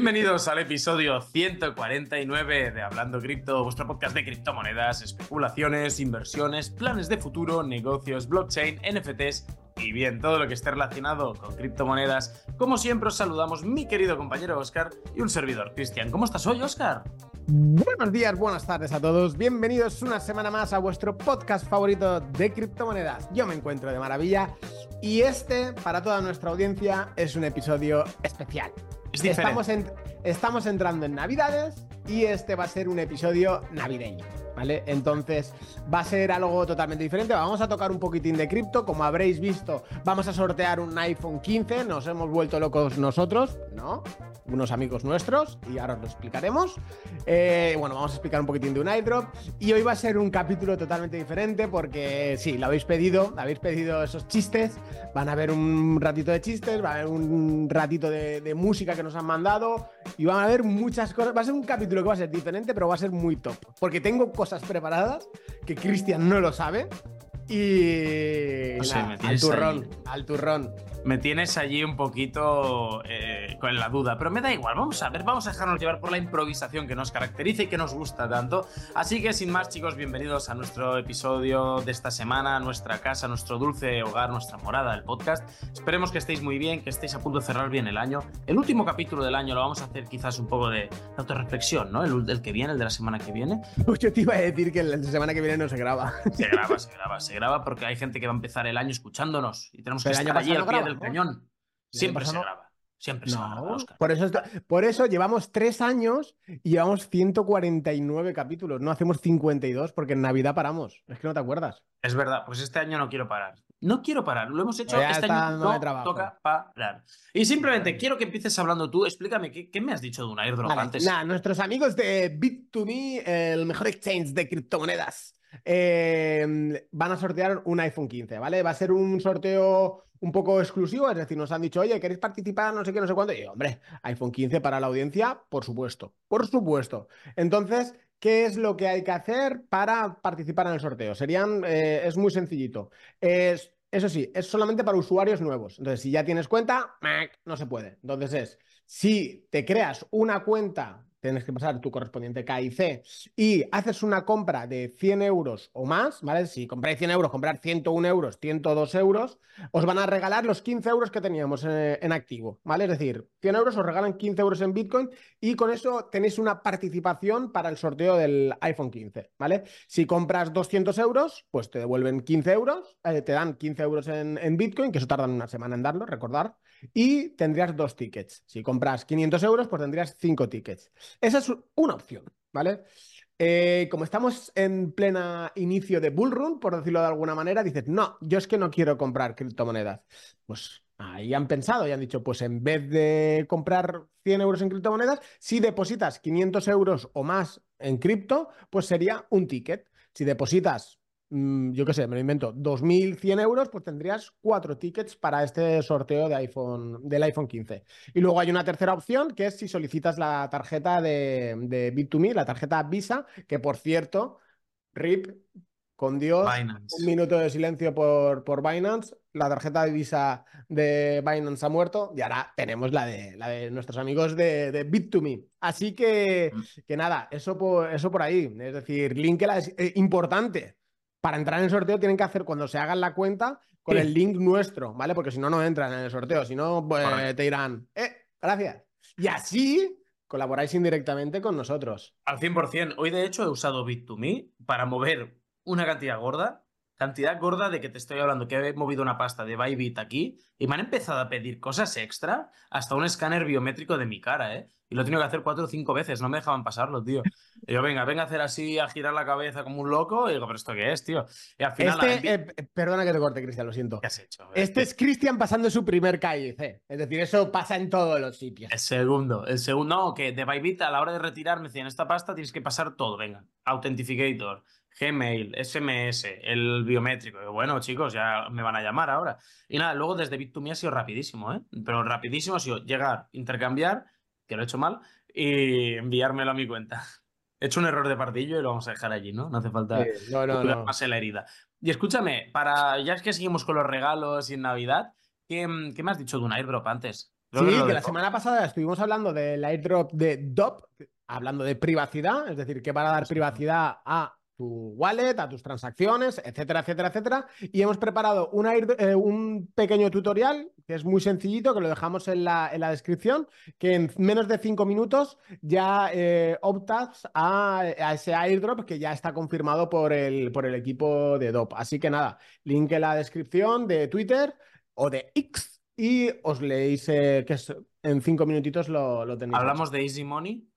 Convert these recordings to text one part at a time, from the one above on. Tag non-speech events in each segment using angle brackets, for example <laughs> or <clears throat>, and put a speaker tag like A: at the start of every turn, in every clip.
A: Bienvenidos al episodio 149 de Hablando Cripto, vuestro podcast de criptomonedas, especulaciones, inversiones, planes de futuro, negocios, blockchain, NFTs y bien, todo lo que esté relacionado con criptomonedas. Como siempre os saludamos mi querido compañero Oscar y un servidor, Cristian. ¿Cómo estás hoy, Oscar?
B: Buenos días, buenas tardes a todos. Bienvenidos una semana más a vuestro podcast favorito de criptomonedas. Yo me encuentro de maravilla y este, para toda nuestra audiencia, es un episodio especial. Estamos, estamos entrando en Navidades y este va a ser un episodio navideño. Entonces va a ser algo totalmente diferente. Vamos a tocar un poquitín de cripto. Como habréis visto, vamos a sortear un iPhone 15. Nos hemos vuelto locos nosotros, ¿no? Unos amigos nuestros y ahora os lo explicaremos. Eh, bueno, vamos a explicar un poquitín de un iDrop. Y hoy va a ser un capítulo totalmente diferente porque sí, lo habéis pedido, habéis pedido esos chistes. Van a haber un ratito de chistes, va a haber un ratito de, de música que nos han mandado y van a haber muchas cosas. Va a ser un capítulo que va a ser diferente, pero va a ser muy top. Porque tengo cosas preparadas que Cristian no lo sabe. Y. al turrón, al turrón
A: me tienes allí un poquito eh, con la duda, pero me da igual, vamos a ver, vamos a dejarnos llevar por la improvisación que nos caracteriza y que nos gusta tanto. Así que sin más chicos, bienvenidos a nuestro episodio de esta semana, nuestra casa, nuestro dulce hogar, nuestra morada, el podcast. Esperemos que estéis muy bien, que estéis a punto de cerrar bien el año. El último capítulo del año lo vamos a hacer quizás un poco de autorreflexión, ¿no? El, que viene, el de la semana que viene.
B: Pues <laughs> yo te iba a decir que la semana que viene no se graba.
A: Se graba, se graba, se graba porque hay gente que va a empezar el año escuchándonos y tenemos que estar allí al pie el cañón. Siempre se graba. Siempre se graba,
B: Por eso, por eso llevamos tres años y llevamos 149 capítulos. No hacemos 52 porque en Navidad paramos. Es que no te acuerdas.
A: Es verdad, pues este año no quiero parar. No quiero parar. Lo hemos hecho este año. No toca parar. Y simplemente quiero que empieces hablando tú. Explícame, ¿qué, me has dicho de un airdrop antes?
B: Nada, nuestros amigos de Bit2Me, el mejor exchange de criptomonedas, eh, van a sortear un iPhone 15, ¿vale? Va a ser un sorteo un poco exclusivo, es decir, nos han dicho, oye, ¿queréis participar? No sé qué, no sé cuánto. Y hombre, iPhone 15 para la audiencia, por supuesto, por supuesto. Entonces, ¿qué es lo que hay que hacer para participar en el sorteo? Serían, eh, es muy sencillito. Es, eso sí, es solamente para usuarios nuevos. Entonces, si ya tienes cuenta, no se puede. Entonces es, si te creas una cuenta tienes que pasar tu correspondiente KIC y haces una compra de 100 euros o más, ¿vale? Si compráis 100 euros, comprar 101 euros, 102 euros, os van a regalar los 15 euros que teníamos eh, en, activo, ¿vale? Es decir, 100 euros os regalan 15 euros en Bitcoin y con eso tenéis una participación para el sorteo del iPhone 15, ¿vale? Si compras 200 euros, pues te devuelven 15 euros, eh, te dan 15 euros en, en Bitcoin, que eso tarda una semana en darlo, recordar, y tendrías dos tickets. Si compras 500 euros, pues tendrías cinco tickets. Esa es una opción, ¿vale? Eh, como estamos en plena inicio de bullrun, por decirlo de alguna manera, dices, no, yo es que no quiero comprar criptomonedas. Pues ahí han pensado y han dicho, pues en vez de comprar 100 euros en criptomonedas, si depositas 500 euros o más en cripto, pues sería un ticket. Si depositas yo qué sé, me lo invento, 2.100 euros, pues tendrías cuatro tickets para este sorteo de iPhone, del iPhone 15. Y luego hay una tercera opción, que es si solicitas la tarjeta de, de Bit2Me, la tarjeta Visa, que por cierto, RIP, con Dios, un minuto de silencio por, por Binance, la tarjeta de Visa de Binance ha muerto y ahora tenemos la de, la de nuestros amigos de, de Bit2Me. Así que, mm. que nada, eso por, eso por ahí. Es decir, link es eh, importante para entrar en el sorteo tienen que hacer cuando se hagan la cuenta con el link nuestro, ¿vale? Porque si no, no entran en el sorteo. Si no, pues te dirán, eh, gracias. Y así colaboráis indirectamente con nosotros.
A: Al 100%. Hoy, de hecho, he usado Bit2Me para mover una cantidad gorda cantidad gorda de que te estoy hablando, que he movido una pasta de Bybit aquí y me han empezado a pedir cosas extra, hasta un escáner biométrico de mi cara, ¿eh? Y lo he tenido que hacer cuatro o cinco veces, no me dejaban pasarlo, tío. Y yo, venga, venga a hacer así, a girar la cabeza como un loco, y digo, ¿pero esto qué es, tío? Y al final...
B: Este, eh, perdona que te corte, Cristian, lo siento.
A: ¿Qué has hecho?
B: Este es Cristian pasando su primer KIC. Es decir, eso pasa en todos los sitios.
A: El segundo, el segundo, no, que de Bybit a la hora de retirar me decían, esta pasta tienes que pasar todo, venga. Authenticator, Gmail, SMS, el biométrico. bueno, chicos, ya me van a llamar ahora. Y nada, luego desde Bit2Me ha sido rapidísimo, ¿eh? Pero rapidísimo ha sido llegar, intercambiar, que lo he hecho mal, y enviármelo a mi cuenta. He hecho un error de partillo y lo vamos a dejar allí, ¿no? No hace falta
B: no, no,
A: más en la herida. Y escúchame, para ya es que seguimos con los regalos y en Navidad, ¿qué, qué me has dicho de un airdrop antes?
B: sí, que la semana pasada estuvimos hablando del airdrop de DOP, hablando de privacidad, es decir, que van a dar privacidad a tu wallet, a tus transacciones, etcétera, etcétera, etcétera. Y hemos preparado eh, un pequeño tutorial que es muy sencillito, que lo dejamos en la, en la descripción, que en menos de cinco minutos ya eh, optas a, ese airdrop que ya está confirmado por el, por el equipo de DOP. Así que nada, link en la descripción de Twitter o de X y os leéis eh, que en cinco minutitos lo, lo tenéis.
A: ¿Hablamos de Easy Money?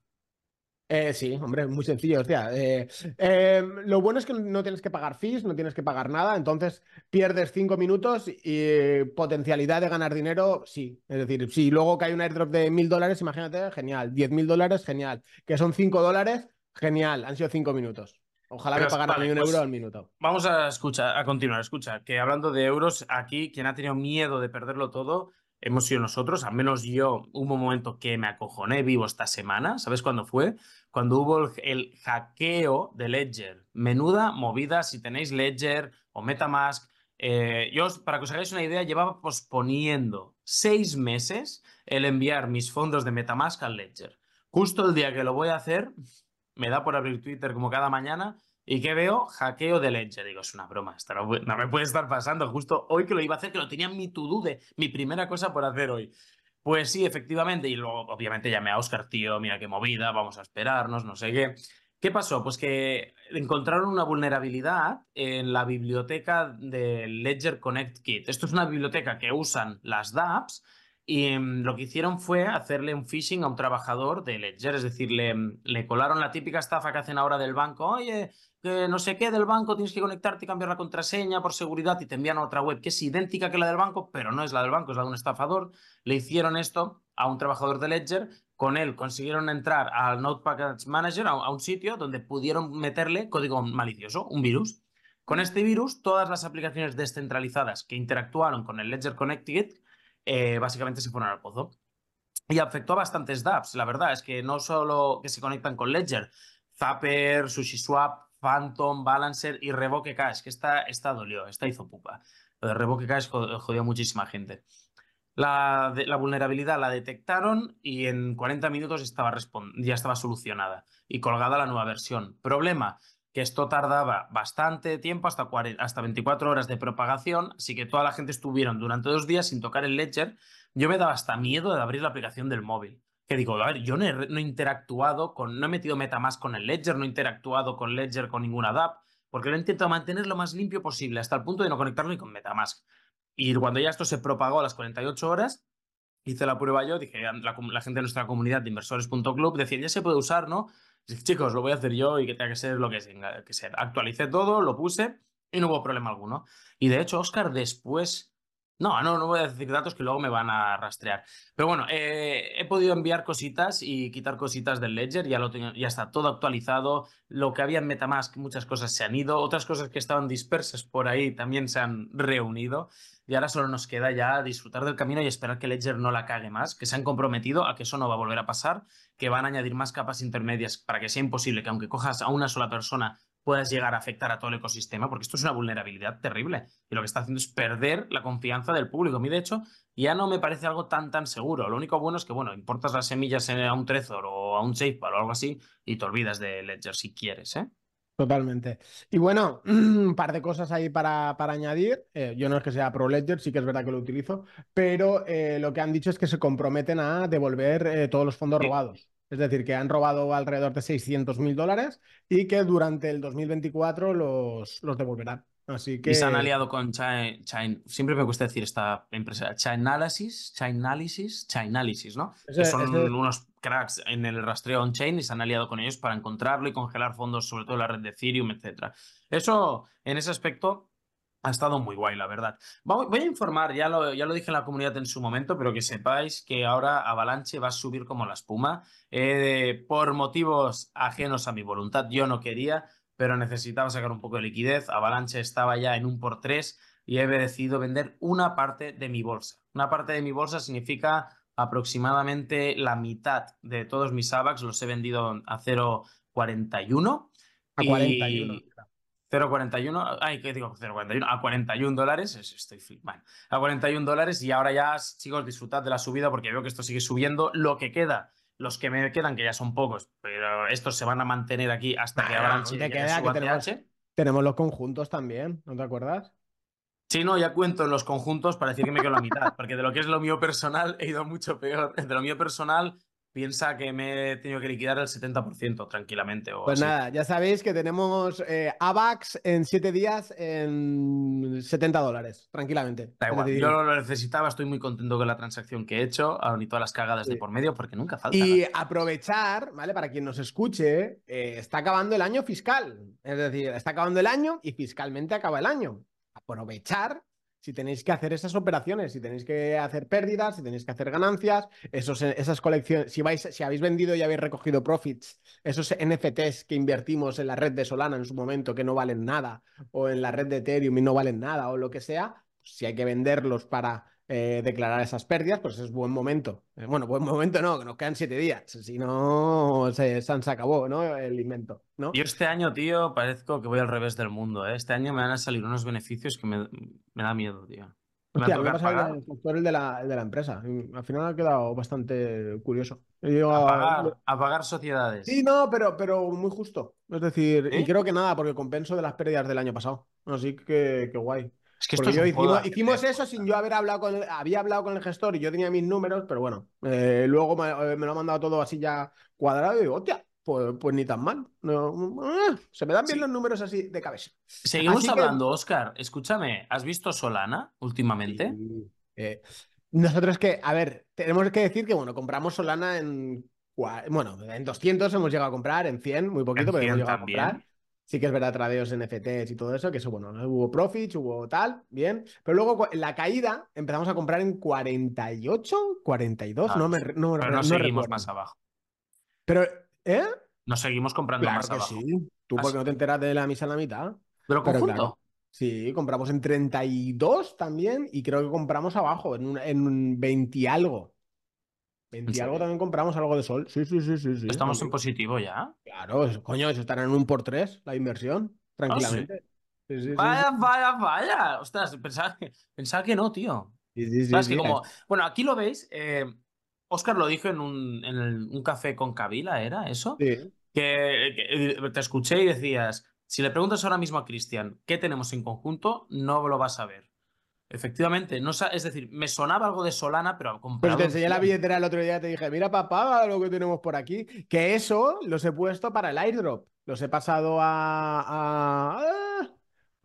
B: Eh, sí, hombre, muy sencillo. Hostia. Eh, eh, lo bueno es que no tienes que pagar fees, no tienes que pagar nada, entonces pierdes cinco minutos y potencialidad de ganar dinero, sí. Es decir, si luego cae un airdrop de mil dólares, imagínate, genial. Diez mil dólares, genial. Que son cinco dólares, genial. Han sido cinco minutos. Ojalá me pagaran un pues euro al minuto.
A: Vamos a escuchar, a continuar. Escucha, que hablando de euros, aquí quien ha tenido miedo de perderlo todo hemos sido nosotros, al menos yo, hubo un momento que me acojoné vivo esta semana, ¿sabes cuándo fue? Cuando hubo el, hackeo de Ledger. Menuda movida, si tenéis Ledger o Metamask. Eh, yo, para que os hagáis una idea, llevaba posponiendo seis meses el enviar mis fondos de Metamask al Ledger. Justo el día que lo voy a hacer, me da por abrir Twitter como cada mañana ¿Y qué veo? Hackeo de Ledger. Digo, es una broma, esto no, me puede estar pasando. Justo hoy que lo iba a hacer, que lo tenía en mi to-do de mi primera cosa por hacer hoy. Pues sí, efectivamente, y luego obviamente llamé a Oscar, tío, mira qué movida, vamos a esperarnos, no sé qué. ¿Qué pasó? Pues que encontraron una vulnerabilidad en la biblioteca de Ledger Connect Kit. Esto es una biblioteca que usan las dApps y em, lo que hicieron fue hacerle un phishing a un trabajador de Ledger, es decir, le, le, colaron la típica estafa que hacen ahora del banco, oye, que no sé qué del banco, tienes que conectarte y cambiar la contraseña por seguridad y te envían a otra web que es idéntica que la del banco, pero no es la del banco, es la de un estafador. Le hicieron esto a un trabajador de Ledger, con él consiguieron entrar al Node Package Manager, a, un sitio donde pudieron meterle código malicioso, un virus. Con este virus, todas las aplicaciones descentralizadas que interactuaron con el Ledger Connected eh, básicamente se fueron al pozo. Y afectó a bastantes dApps, la verdad, es que no solo que se conectan con Ledger, Zapper, SushiSwap, Phantom, Balancer y Revoke Cash, que esta, esta dolió, esta hizo pupa. Lo de Revoke Cash jodió a muchísima gente. La, la, vulnerabilidad la detectaron y en 40 minutos estaba ya estaba solucionada y colgada la nueva versión. Problema, que esto tardaba bastante tiempo, hasta, hasta 24 horas de propagación, así que toda la gente estuvieron durante dos días sin tocar el ledger. Yo me daba hasta miedo de abrir la aplicación del móvil que digo, a ver, yo no he, interactuado con, no he metido MetaMask con el Ledger, no he interactuado con Ledger con ninguna DApp, porque lo he intentado mantener lo más limpio posible, hasta el punto de no conectarlo ni con MetaMask. Y cuando ya esto se propagó a las 48 horas, hice la prueba yo, dije, la, gente de nuestra comunidad de inversores.club decía, ya se puede usar, ¿no? Chicos, lo voy a hacer yo y que tenga que ser lo que tenga que. Actualicé todo, lo puse y no hubo problema alguno. Y de hecho, Oscar después no, no, no voy a decir datos que luego me van a rastrear. Pero bueno, eh, he podido enviar cositas y quitar cositas del Ledger, ya, lo tengo, ya está todo actualizado. Lo que había en Metamask, muchas cosas se han ido, otras cosas que estaban dispersas por ahí también se han reunido. Y ahora solo nos queda ya disfrutar del camino y esperar que Ledger no la cague más, que se han comprometido a que eso no va a volver a pasar, que van a añadir más capas intermedias para que sea imposible que aunque cojas a una sola persona puedas llegar a afectar a todo el ecosistema, porque esto es una vulnerabilidad terrible. Y lo que está haciendo es perder la confianza del público. A mí, de hecho, ya no me parece algo tan, tan seguro. Lo único bueno es que, bueno, importas las semillas a un Trezor o a un SafePal o algo así y te olvidas de Ledger si quieres, ¿eh?
B: Totalmente. Y bueno, <clears throat> un par de cosas ahí para, para añadir. Eh, yo no es que sea pro Ledger, sí que es verdad que lo utilizo, pero eh, lo que han dicho es que se comprometen a devolver eh, todos los fondos robados. Es decir, que han robado alrededor de 600 mil dólares y que durante el 2024 los, los devolverán. Así que...
A: Y se han aliado con Chain, siempre me cuesta decir esta empresa, Chainalysis, Chainalysis, Chainalysis, ¿no? que son unos cracks en el rastreo on-chain y se han aliado con ellos para encontrarlo y congelar fondos, sobre todo en la red de Ethereum, etc. Eso, en ese aspecto, ha estado muy guay, la verdad. Voy a informar, ya lo, ya lo dije en la comunidad en su momento, pero que sepáis que ahora Avalanche va a subir como la espuma. Eh, por motivos ajenos a mi voluntad, yo no quería, pero necesitaba sacar un poco de liquidez. Avalanche estaba ya en un por tres y he decidido vender una parte de mi bolsa. Una parte de mi bolsa significa aproximadamente la mitad de todos mis AVAX los he vendido a 0,41.
B: A 41.
A: 0,41, ay, ¿qué digo? 0,41, a 41 dólares, estoy bueno, a 41 dólares y ahora ya, chicos, disfrutad de la subida porque veo que esto sigue subiendo. Lo que queda, los que me quedan, que ya son pocos, pero estos se van a mantener aquí hasta que abran
B: te queda que tenemos, tenemos los conjuntos también, ¿no te acuerdas?
A: Sí, no, ya cuento los conjuntos para decir que me quedo la mitad, porque de lo que es lo mío personal he ido mucho peor. De lo mío personal piensa que me he tenido que liquidar el 70% tranquilamente.
B: pues nada, ya sabéis que tenemos eh, AVAX en 7 días en 70 dólares, tranquilamente.
A: Da igual, yo lo necesitaba, estoy muy contento con la transacción que he hecho, aún y todas las cagadas de por medio, porque nunca falta.
B: Y aprovechar, ¿vale? Para quien nos escuche, eh, está acabando el año fiscal. Es decir, está acabando el año y fiscalmente acaba el año. Aprovechar si tenéis que hacer esas operaciones, si tenéis que hacer pérdidas, si tenéis que hacer ganancias, esos, esas colecciones, si, vais, si habéis vendido y habéis recogido profits, esos NFTs que invertimos en la red de Solana en su momento que no valen nada, o en la red de Ethereum y no valen nada, o lo que sea, si hay que venderlos para eh, declarar esas pérdidas, pues es buen momento. Eh, bueno, buen momento no, que nos quedan siete días. Si no, se, se, acabó, ¿no? El invento, ¿no?
A: Yo este año, tío, parezco que voy al revés del mundo, ¿eh? Este año me van a salir unos beneficios que me, me da miedo, tío.
B: Me Hostia, me pasa el factor de, la, de la empresa. Al final ha quedado bastante curioso.
A: a, pagar, sociedades.
B: Sí, no, pero, pero muy justo. Es decir, y creo que nada, porque compenso de las pérdidas del año pasado. Así que, que guay.
A: Es que esto
B: yo hicimos, eso sin yo haber hablado con el, había hablado con el gestor y yo tenía mis números, pero bueno, eh, luego eh, me, lo ha mandado todo así ya cuadrado y digo, hostia, pues, pues ni tan mal. Eh, se me dan bien los números así de cabeza.
A: Seguimos hablando, Oscar. Escúchame, ¿has visto Solana últimamente?
B: nosotros que, a ver, tenemos que decir que, bueno, compramos Solana en. Bueno, en 200 hemos llegado a comprar, en 100, muy poquito, pero hemos llegado a comprar. Sí que es verdad, tradeos NFTs y todo eso, que eso, bueno, hubo profits, hubo tal, bien. Pero luego la caída empezamos a comprar en 48, 42, no me, no,
A: pero no, seguimos más abajo.
B: Pero, ¿eh?
A: No seguimos comprando más abajo.
B: Sí. Tú, porque no te enteras de la misa en la mitad?
A: Pero conjunto.
B: Sí, compramos en 32 también y creo que compramos abajo, en, un, en 20 y algo. 20 algo también compramos algo de sol. Sí, sí, sí, sí.
A: ¿Estamos en positivo ya?
B: Claro, coño, eso estará en un por tres la inversión, ah, tranquilamente.
A: vaya, vaya, vaya. Ostras, pensaba que, pensaba que no, tío. Sí. como... Bueno, aquí lo veis. Eh, Oscar lo dijo en un, en un café con Kabila, ¿era eso?
B: Sí.
A: Que, que, te escuché y decías, si le preguntas ahora mismo a Cristian qué tenemos en conjunto, no lo vas a ver. Efectivamente, no, es decir, me sonaba algo de Solana, pero.
B: Pues te enseñé la billetera el otro día y te dije, mira papá, lo que tenemos por aquí. Que eso los he puesto para el airdrop. Los he pasado a. a...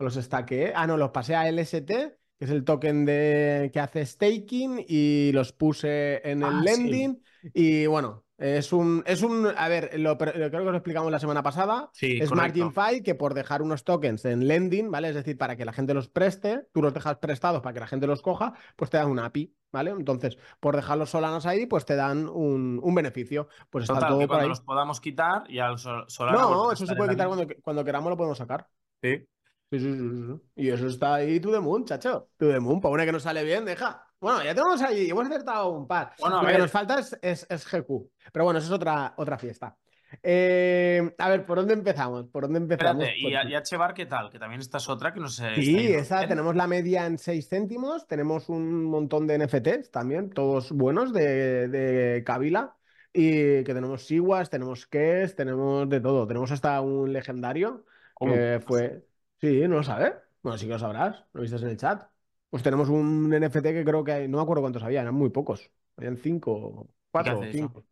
B: Los estaqué. Ah, no, los pasé a LST, que es el token de que hace staking, y los puse en el ah, lending. Y bueno, es un, es un, a ver, lo, creo que lo explicamos la semana pasada.
A: Sí,
B: es MarginFi que por dejar unos tokens en lending, ¿vale? Es decir, para que la gente los preste, tú los dejas prestados para que la gente los coja, pues te dan una API, ¿vale? Entonces, por dejar los solanos ahí, pues te dan un, un beneficio. Pues está todo
A: cuando
B: ahí.
A: los podamos quitar y al
B: solano. No, pues, eso se puede quitar cuando, cuando queramos, lo podemos sacar.
A: Sí.
B: Sí, sí, sí, Y eso está ahí, to the moon, chacho. To the moon, para una que no sale bien, deja. Bueno, ya tenemos ahí, hemos acertado un par. Lo que nos falta es, es, GQ. Pero bueno, eso es otra, otra fiesta. Eh, a ver, ¿por dónde empezamos? ¿Por dónde empezamos?
A: Espérate, ¿y, y H-Bar qué tal? Que también esta es otra que no sé.
B: Sí, esa tenemos la media en 6 céntimos, tenemos un montón de NFTs también, todos buenos de, de Kabila. Y que tenemos Siwas, tenemos Kes, tenemos de todo. Tenemos hasta un legendario que fue. Sí, ¿no lo sabes? Bueno, sí que lo sabrás, lo viste en el chat. Pues tenemos un NFT que creo que hay, no me acuerdo cuántos había, eran muy pocos. Habían cinco, cuatro, cinco.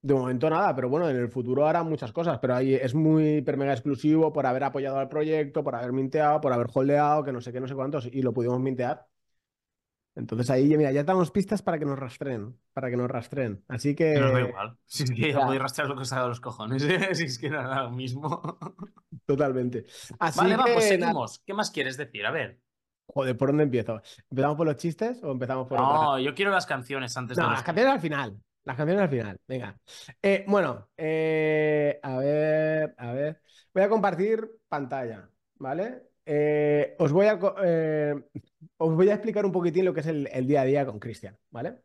B: De momento nada, pero bueno, en el futuro harán muchas cosas, pero ahí es muy hiper mega exclusivo por haber apoyado al proyecto, por haber minteado, por haber holdeado, que no sé qué, no sé cuántos, y lo pudimos mintear. Entonces ahí, mira, ya damos pistas para que nos rastren, para que nos rastren. Así que.
A: Pero da igual. Si es que ya podéis rastrear lo que os ha dado los cojones. ¿eh? <laughs> Si es que era lo mismo.
B: Totalmente. Así
A: vale,
B: que,
A: va, pues seguimos. ¿Qué más quieres decir? A ver.
B: Joder, ¿por dónde empiezo? ¿Empezamos por los chistes o empezamos por.?
A: No, yo quiero las canciones antes
B: no,
A: de.
B: las canciones al final. Las canciones al final. Venga. Eh, bueno, eh, a ver, a ver. Voy a compartir pantalla, ¿vale? Eh, os, voy a, eh, os voy a explicar un poquitín lo que es el, día a día con Cristian, ¿vale?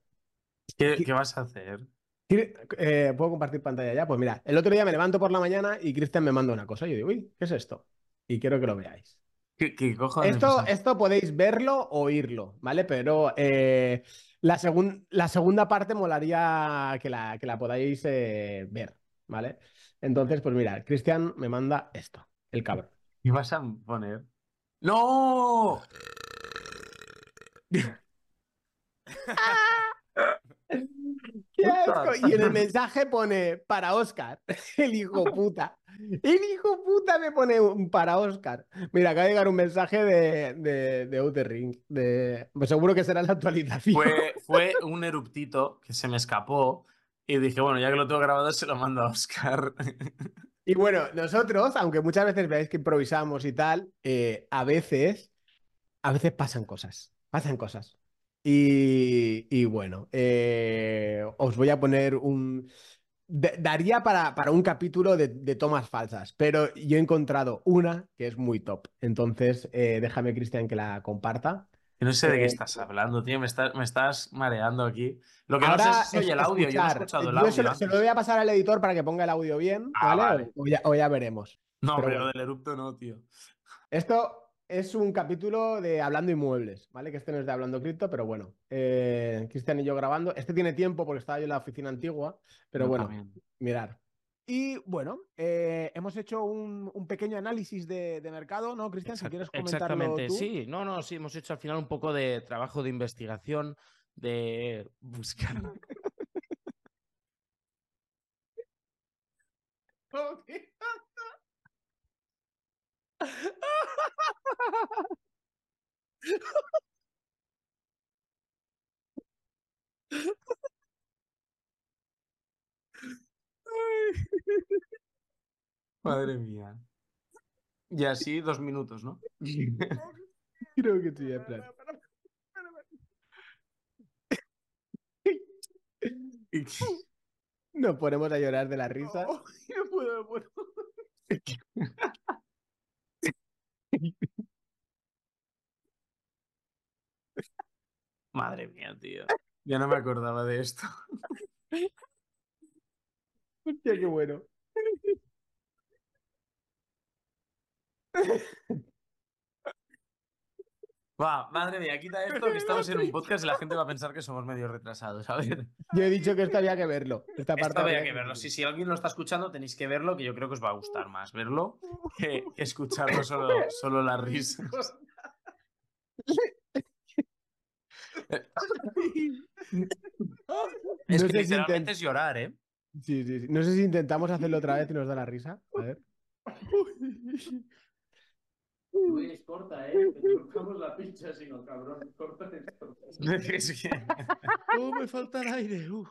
A: ¿Qué, vas a hacer?
B: Eh, ¿Puedo compartir pantalla ya? Pues mira, el otro día me levanto por la mañana y Cristian me manda una cosa. Y yo digo, uy, ¿qué es esto? y quiero que lo veáis.
A: ¿Qué, qué cojones?
B: Esto, esto podéis verlo o oírlo, ¿vale? Pero eh, la, segun- la segunda parte molaría que la, que la podáis eh, ver, ¿vale? Entonces, pues mira, Cristian me manda esto, el cabrón.
A: ¿Qué vas a poner? ¡No! <laughs> <laughs> <laughs>
B: Y en el mensaje pone para Oscar, <laughs> el hijo <laughs> puta. El hijo puta me pone un para Oscar. Mira, acaba de llegar un mensaje de, de, de Outer Ring. De... Pues seguro que será la actualización.
A: Fue, <laughs> fue un eruptito que se me escapó y dije, bueno, ya que lo tengo grabado, se lo mando a Oscar.
B: Y bueno, nosotros, aunque muchas veces veáis que improvisamos y tal, eh, a veces, a veces pasan cosas, pasan cosas. Y, y bueno, eh, os voy a poner un... Daría para, para un capítulo de, de tomas falsas, pero yo he encontrado una que es muy top. Entonces, eh, déjame, Cristian, que la comparta.
A: No sé de qué
B: Eh,
A: estás hablando, tío. Me estás, me estás mareando aquí. Lo que no
B: Ahora
A: sé si soy
B: es
A: el audio. Yo no he escuchado el audio.
B: se lo, se lo voy a pasar al editor para que ponga el audio bien,
A: Ah,
B: ¿vale?
A: vale.
B: O ya, o ya veremos.
A: No,
B: pero
A: pero
B: bueno.
A: lo del erupto no, tío.
B: Esto es un capítulo de Hablando Inmuebles, ¿vale? Que este no es de Hablando Cripto, pero bueno. Eh, Cristian y yo grabando. Este tiene tiempo porque estaba yo en la oficina antigua, pero bueno,
A: también.
B: mirar. Y bueno, eh, hemos hecho un, un pequeño análisis de, de mercado, ¿no, Cristian? Si quieres comentarlo
C: Exactamente,
B: tú.
C: sí, no, no, sí, hemos hecho al final un poco de trabajo de investigación, de buscar. <laughs>
A: Madre mía. Y así dos minutos, ¿no? <laughs>
B: Creo que sí, en plan. <laughs> Nos ponemos a llorar de la risa.
A: no puedo, no puedo. <laughs> Madre mía, tío. Ya no me acordaba de esto.
B: Hostia, qué bueno.
A: Va, madre mía, quita esto que estamos en un podcast y la gente va a pensar que somos medio retrasados, ¿sabes?
B: Yo he dicho que esto había que verlo. Esta parte
A: Esto había que verlo. Sí, si alguien lo está escuchando, tenéis que verlo, que yo creo que os va a gustar más verlo que, escucharlo solo, solo las risas. Es
B: No
A: que
B: sé si
A: literalmente
B: intent-
A: es llorar, ¿eh?
B: Sí, sí, sí. No sé si intentamos hacerlo otra vez y nos da la risa. A ver.
C: Luis, corta, ¿eh? Te cortamos la pincha, si no, cabrón. Corta esto.
A: Es que-
C: Oh, me falta el aire. uh.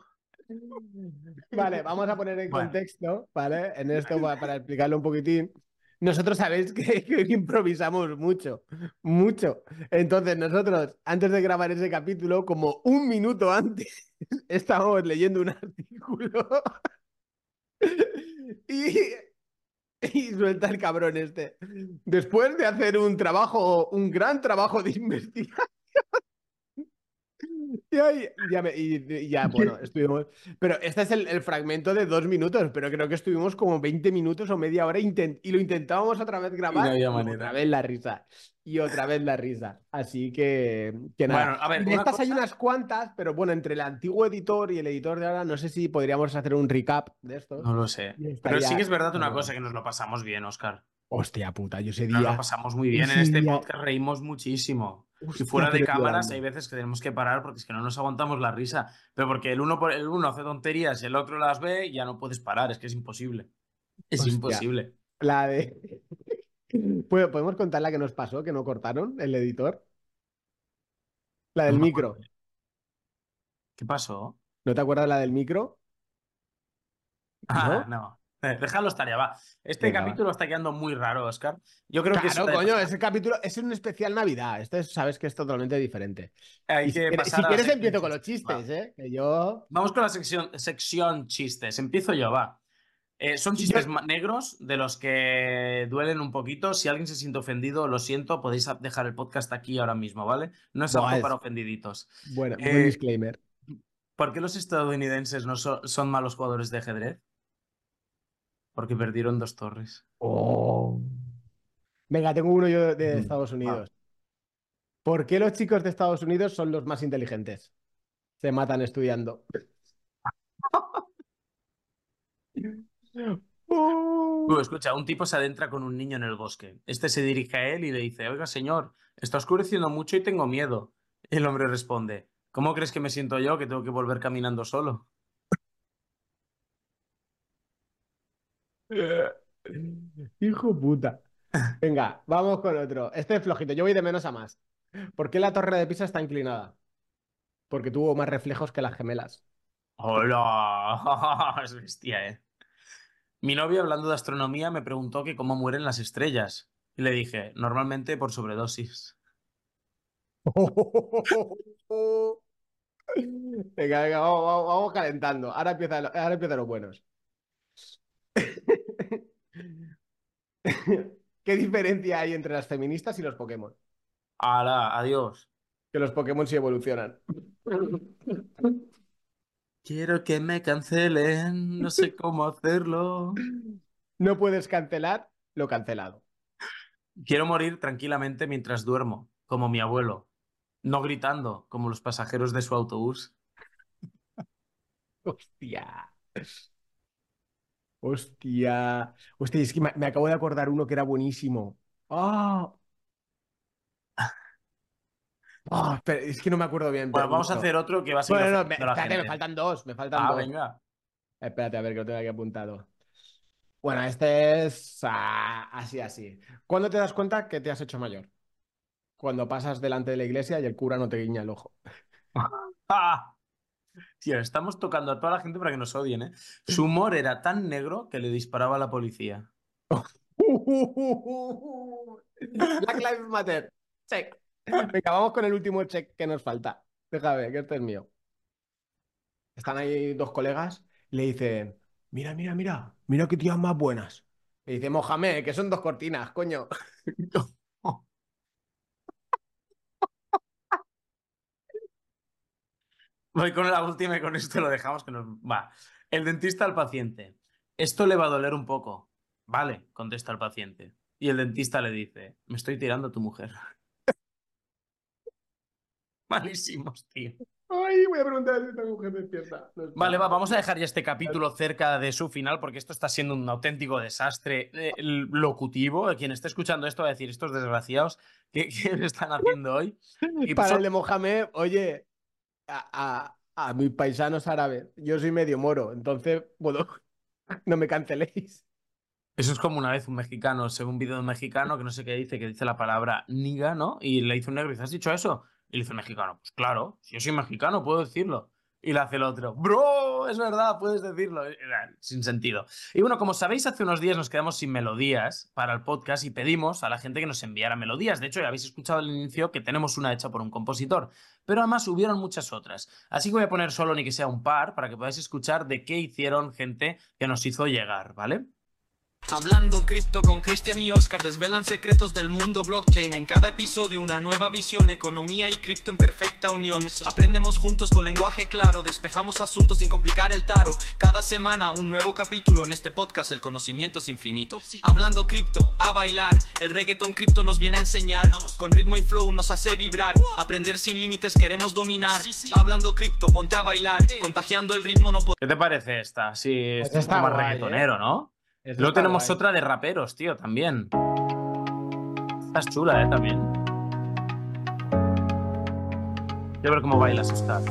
B: Vale, vamos a poner en
A: Bueno.
B: contexto, ¿vale? En esto pa- para, explicarlo un poquitín. Nosotros sabéis que, <laughs> que improvisamos mucho, mucho. Entonces nosotros, antes de grabar ese capítulo, como un minuto antes, <laughs> estábamos leyendo un <laughs> artículo y, <laughs> y suelta el cabrón este. Después de hacer un trabajo, un gran trabajo de <laughs> investigación. Y, ahí- ya, me- y- y ya, <laughs> bueno, estuvimos. Pero este es el, el fragmento de dos minutos, pero creo que estuvimos como 20 minutos o media hora intent- y lo intentábamos otra vez grabar.
A: había
B: y
A: manera.
B: Otra vez la risa. Y otra vez la risa. Así que, que nada.
A: Bueno, a ver,
B: de estas hay unas cuantas, pero bueno, entre el antiguo editor y el editor de ahora, no sé si podríamos hacer un recap de estos.
A: No lo sé. Pero sí que es verdad una cosa, que nos lo pasamos bien, Oscar.
B: Hostia puta, yo ese
A: Nos lo
B: día.
A: pasamos muy bien. En este
B: día-
A: podcast reímos muchísimo. Y
B: Hostia,
A: fuera de cámaras hay veces que tenemos que parar porque es que no nos aguantamos la risa. Pero porque el uno, el uno hace tonterías y el otro las ve y ya no puedes parar. Es que es imposible. Es
B: Hostia.
A: imposible.
B: La de. <laughs> ¿Puedo- ¿Podemos contar la que nos pasó, que no cortaron el editor? La del
A: No
B: micro.
A: ¿Qué pasó?
B: ¿No te acuerdas la del micro?
A: Ah, no. <laughs> Déjalo estar ya, va. Este
B: Venga, va.
A: capítulo está quedando muy raro, Oscar. Yo creo que
B: Claro, coño, ese capítulo es un especial Navidad. Este sabes que es totalmente diferente.
A: hay
B: si quieres,
A: pasar
B: si empiezo con los
A: chistes, va.
B: ¿eh? Que yo.
A: Vamos con la sección, sección chistes. Empiezo yo, va. Eh, son chistes negros de los que duelen un poquito. Si alguien se siente ofendido, lo siento, podéis dejar el podcast aquí ahora mismo, ¿vale? No es
B: es-
A: para ofendiditos.
B: Bueno,
A: Eh,
B: disclaimer.
A: ¿Por qué los estadounidenses no so- son malos jugadores de ajedrez? Porque perdieron dos torres.
B: Oh. Venga, tengo uno yo de Estados
A: va.
B: Unidos. ¿Por qué los chicos de Estados Unidos son los más inteligentes? Se matan estudiando. <laughs>
A: Uh, escucha, un tipo se adentra con un niño en el bosque. Este se dirige a él y le dice, oiga, señor, está oscureciendo mucho y tengo miedo. El hombre responde, ¿cómo crees que me siento yo que tengo que volver caminando solo? <laughs>
B: Hijo puta. Venga, vamos con otro. Este es flojito. Yo voy de menos a más. ¿Por qué la torre de Pisa está inclinada? Porque tuvo más reflejos que las gemelas.
A: ¡Hola! <laughs> Es bestia, ¿eh? Mi novio, hablando de astronomía, me preguntó que cómo mueren las estrellas. Y le dije, normalmente por sobredosis. <laughs>
B: Venga, venga, vamos, vamos- vamos calentando. Ahora empieza, ahora empiezan los buenos. <laughs> ¿Qué diferencia hay entre las feministas y los Pokémon?
A: ¡Hala! ¡Adiós!
B: Que los Pokémon sí evolucionan.
A: Quiero que me cancelen, no sé cómo hacerlo.
B: No puedes cancelar lo cancelado.
A: Quiero morir tranquilamente mientras duermo, como mi abuelo. No gritando, como los pasajeros de su autobús. <laughs>
B: Hostia. Hostia. Hostia, es que me, me acabo de acordar uno que era buenísimo. ¡Ah! Ah, espera, es que no me acuerdo bien.
A: Bueno,
B: pero
A: vamos a hacer otro que va a seguir
B: Bueno, no, me, espérate, me
A: gente.
B: faltan dos, me faltan
A: Ah,
B: dos.
A: venga.
B: Espérate, a ver que lo tengo aquí apuntado. Bueno, este es ah, así, así. ¿Cuándo te das cuenta que te has hecho mayor? Cuando pasas delante de la iglesia y el cura no te guiña el ojo. <laughs>
A: Tío, estamos tocando a toda la gente para que nos odien, ¿eh? <laughs> Su humor era tan negro que le disparaba a la policía. <laughs>
B: Black Lives Matter. Check. Venga, vamos con el último check que nos falta. Déjame, que este es mío. Están ahí dos colegas y le dicen, mira, mira, mira, mira qué tías más buenas. Y dice, Mohamed, que son dos cortinas, coño. <laughs>
A: Voy con la última y con esto lo dejamos que nos va. El dentista al paciente. Esto le va a doler un poco. Vale, contesta el paciente. Y el dentista le dice, me estoy tirando a tu mujer. <laughs> Malísimos, tío.
B: Ay, voy a preguntar si esta mujer despierta. No.
A: Vale, va, vamos a dejar ya este capítulo cerca de su final porque esto está siendo un auténtico desastre eh, locutivo. Quien esté escuchando esto va a decir, estos desgraciados, ¿qué, están haciendo hoy? Y
B: Para
A: so-
B: el de Mohamed, oye, a, a- mis paisanos árabes, yo soy medio moro, entonces, bueno, <laughs> no me canceléis.
A: Eso es como una vez un mexicano, según un vídeo de un mexicano, que no sé qué dice, que dice la palabra niga, ¿no? Y le dice un negro y dice, ¿has dicho eso? Y le dice mexicano, pues claro, si yo soy mexicano, puedo decirlo. Y le hace el otro, bro, es verdad, puedes decirlo. Sin sentido. Y bueno, como sabéis, hace unos días nos quedamos sin melodías para el podcast y pedimos a la gente que nos enviara melodías. De hecho, ya habéis escuchado al inicio que tenemos una hecha por un compositor, pero además hubieron muchas otras. Así que voy a poner solo ni que sea un par para que podáis escuchar de qué hicieron gente que nos hizo llegar, ¿vale?
D: Hablando cripto con Cristian y Oscar desvelan secretos del mundo blockchain. En cada episodio una nueva visión, economía y cripto en perfecta unión. Aprendemos juntos con lenguaje claro, despejamos asuntos sin complicar el taro. Cada semana un nuevo capítulo en este podcast, el conocimiento es infinito. Hablando cripto, a bailar, el reggaeton cripto nos viene a enseñar. Con ritmo y flow nos hace vibrar, aprender sin límites queremos dominar. Hablando cripto, ponte a bailar, contagiando el ritmo no podemos
A: ¿Qué te parece esta? Sí,
B: Pues
A: es
B: está
A: más
B: guay,
A: reggaetonero, ¿no?
B: Eso
A: Luego tenemos
B: guay.
A: otra de raperos, tío, también. Esta es chula, ¿eh? También. Quiero ver cómo bailas, Oscar.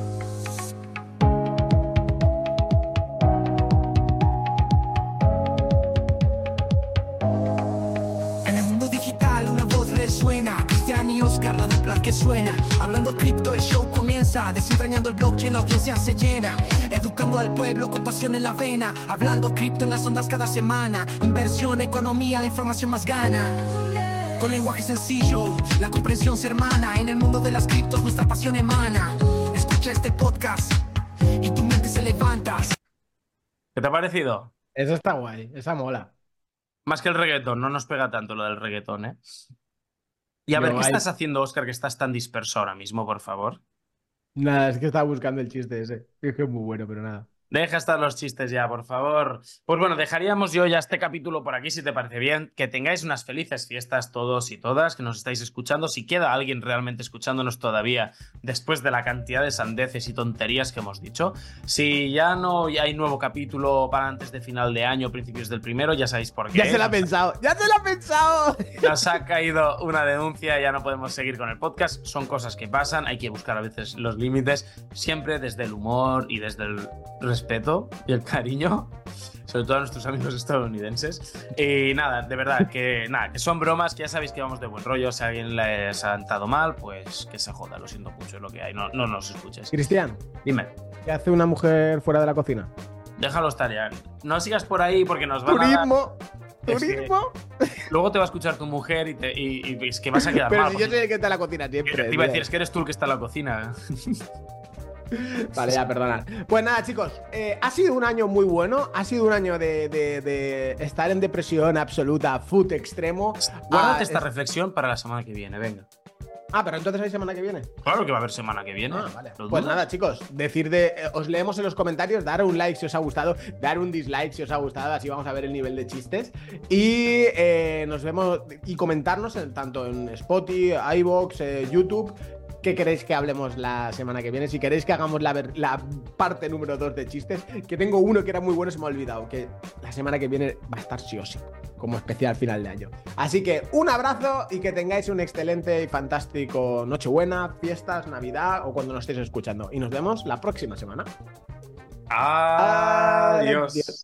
E: Que suena. Hablando cripto, el show comienza. Desentrañando el blockchain, la audiencia se llena. Educando al pueblo con pasión en la vena. Hablando cripto en las ondas cada semana. Inversión, economía, la información más gana. Con lenguaje sencillo, la comprensión se hermana. En el mundo de las criptos nuestra pasión emana. Escucha este podcast y tu mente se levanta.
A: ¿Qué te ha parecido?
B: Eso está guay, esa mola.
A: Más que el reggaetón, no nos pega tanto lo del reggaetón, ¿eh? Y a ver, ¿qué
B: hay-
A: estás haciendo, Oscar, que estás tan disperso ahora mismo, por favor?
B: Nada, es que estaba buscando el chiste ese. Es que es muy bueno, pero nada.
A: Deja estar los chistes ya, por favor. Pues bueno, dejaríamos yo ya este capítulo por aquí, si te parece bien. Que tengáis unas felices fiestas todos y todas, que nos estáis escuchando. Si queda alguien realmente escuchándonos todavía, después de la cantidad de sandeces y tonterías que hemos dicho. Si ya no hay nuevo capítulo para antes de final de año, principios del primero, ya sabéis por qué.
B: Ya se lo ha pensado, ya se lo ha pensado.
A: Nos ha caído una denuncia, ya no podemos seguir con el podcast. Son cosas que pasan, hay que buscar a veces los límites, siempre desde el humor y desde el respeto y el cariño, sobre todo a nuestros amigos estadounidenses. Y nada, de verdad, <laughs> que nada, que son bromas, que ya sabéis que vamos de buen rollo. Si a alguien les ha sentado mal, pues que se joda, lo siento mucho, es lo que hay, no, no nos escuches.
B: Cristian,
A: Dime,
B: ¿qué hace una mujer fuera de la cocina?
A: déjalo estar ya. No sigas por ahí porque nos van a.
B: Turismo.
A: Es
B: Turismo.
A: Luego te va a escuchar tu mujer y, te- y- y es que vas a quedar
B: Pero
A: mal.
B: si yo soy el que está en la cocina siempre.
A: te iba a
B: tío.
A: decir, es que eres tú el que está en la cocina. <laughs>
B: Vale, ya, perdonad. Pues nada, chicos, eh, ha sido un año muy bueno. Ha sido un año de, de- de estar en depresión absoluta, food extremo.
A: Guárdate
B: Ah,
A: esta
B: es-
A: reflexión para la semana que viene, venga.
B: Ah, pero entonces hay semana que viene.
A: Claro que va a haber semana que viene.
B: Ah, vale.
A: ¿Lo
B: Pues nada, chicos, decir de. eh, os leemos en los comentarios, dar un like si os ha gustado, dar un dislike si os ha gustado, así vamos a ver el nivel de chistes. Y eh, nos vemos y comentarnos en- tanto en Spotify, iBox, eh, YouTube. ¿Qué queréis que hablemos la semana que viene? Si queréis que hagamos la, parte número 2 de chistes, que tengo uno que era muy bueno, se me ha olvidado, que la semana que viene va a estar sí o sí, como especial final de año. Así que un abrazo y que tengáis un excelente y fantástico Nochebuena, fiestas, Navidad o cuando nos estéis escuchando. Y nos vemos la próxima semana.
A: Adiós.
B: Adiós.